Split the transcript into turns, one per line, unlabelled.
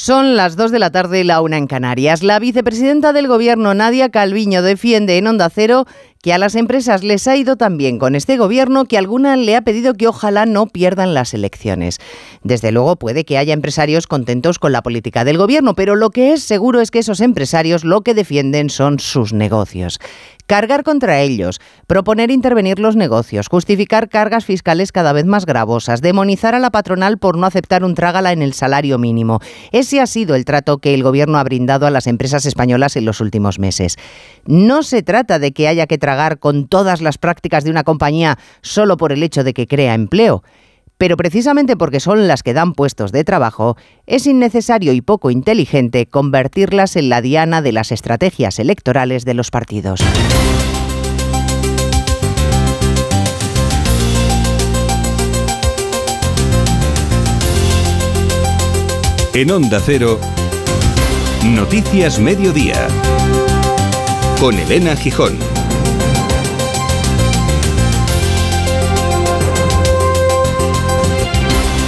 Son las 2 de la tarde, la una en Canarias. La vicepresidenta del Gobierno, Nadia Calviño, defiende en Onda Cero que a las empresas les ha ido tan bien con este gobierno que alguna le ha pedido que ojalá no pierdan las elecciones. Desde luego puede que haya empresarios contentos con la política del gobierno, pero lo que es seguro es que esos empresarios lo que defienden son sus negocios cargar contra ellos, proponer intervenir los negocios, justificar cargas fiscales cada vez más gravosas, demonizar a la patronal por no aceptar un trágala en el salario mínimo. Ese ha sido el trato que el gobierno ha brindado a las empresas españolas en los últimos meses. No se trata de que haya que tragar con todas las prácticas de una compañía solo por el hecho de que crea empleo. Pero precisamente porque son las que dan puestos de trabajo, es innecesario y poco inteligente convertirlas en la diana de las estrategias electorales de los partidos.
En Onda Cero, Noticias Mediodía, con Elena Gijón.